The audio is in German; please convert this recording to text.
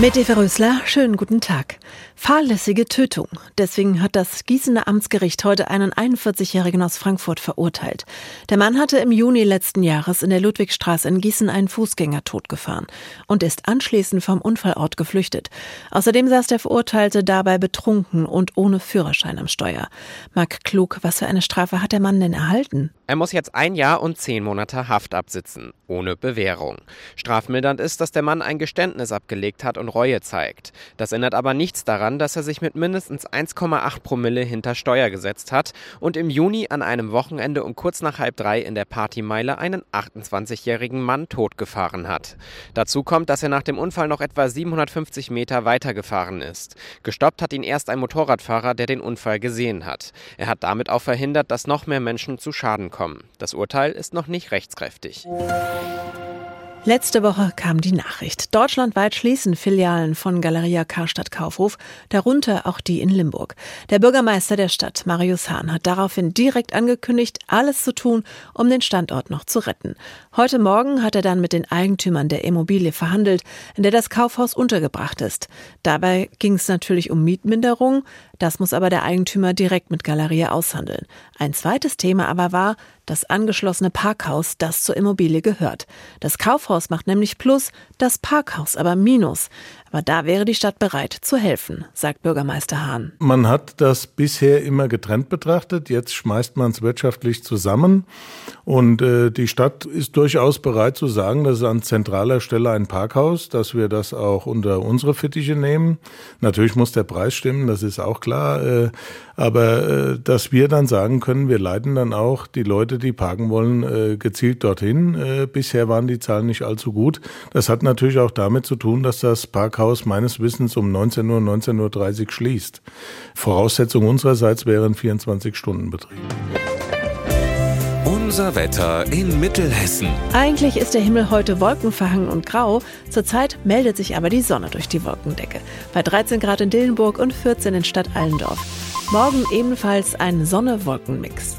Mit Eva Rösler, schönen guten Tag. Fahrlässige Tötung. Deswegen hat das Gießener Amtsgericht heute einen 41-Jährigen aus Frankfurt verurteilt. Der Mann hatte im Juni letzten Jahres in der Ludwigstraße in Gießen einen Fußgänger totgefahren und ist anschließend vom Unfallort geflüchtet. Außerdem saß der Verurteilte dabei betrunken und ohne Führerschein am Steuer. Marc Klug, was für eine Strafe hat der Mann denn erhalten? Er muss jetzt ein Jahr und zehn Monate Haft absitzen, ohne Bewährung. Strafmildernd ist, dass der Mann ein Geständnis abgelegt hat und Reue zeigt. Das ändert aber nichts daran, dass er sich mit mindestens 1,8 Promille hinter Steuer gesetzt hat und im Juni an einem Wochenende um kurz nach halb drei in der Partymeile einen 28-jährigen Mann totgefahren hat. Dazu kommt, dass er nach dem Unfall noch etwa 750 Meter weitergefahren ist. Gestoppt hat ihn erst ein Motorradfahrer, der den Unfall gesehen hat. Er hat damit auch verhindert, dass noch mehr Menschen zu Schaden kommen. Das Urteil ist noch nicht rechtskräftig. Letzte Woche kam die Nachricht. Deutschlandweit schließen Filialen von Galeria Karstadt Kaufhof, darunter auch die in Limburg. Der Bürgermeister der Stadt, Marius Hahn, hat daraufhin direkt angekündigt, alles zu tun, um den Standort noch zu retten. Heute Morgen hat er dann mit den Eigentümern der Immobilie verhandelt, in der das Kaufhaus untergebracht ist. Dabei ging es natürlich um Mietminderung, das muss aber der Eigentümer direkt mit Galeria aushandeln. Ein zweites Thema aber war, das angeschlossene Parkhaus, das zur Immobilie gehört. Das Kaufhaus macht nämlich Plus, das Parkhaus aber Minus. Aber da wäre die Stadt bereit zu helfen, sagt Bürgermeister Hahn. Man hat das bisher immer getrennt betrachtet. Jetzt schmeißt man es wirtschaftlich zusammen. Und äh, die Stadt ist durchaus bereit zu sagen, das ist an zentraler Stelle ein Parkhaus, dass wir das auch unter unsere Fittiche nehmen. Natürlich muss der Preis stimmen, das ist auch klar. Äh, aber äh, dass wir dann sagen können, wir leiten dann auch die Leute, die parken wollen, äh, gezielt dorthin. Äh, bisher waren die Zahlen nicht allzu gut. Das hat natürlich auch damit zu tun, dass das Parkhaus Haus meines Wissens um 19 Uhr, 19.30 Uhr schließt. Voraussetzung unsererseits wären 24-Stunden-Betrieb. Unser Wetter in Mittelhessen. Eigentlich ist der Himmel heute wolkenverhangen und grau. Zurzeit meldet sich aber die Sonne durch die Wolkendecke. Bei 13 Grad in Dillenburg und 14 in Stadt Allendorf. Morgen ebenfalls ein Sonne-Wolken-Mix.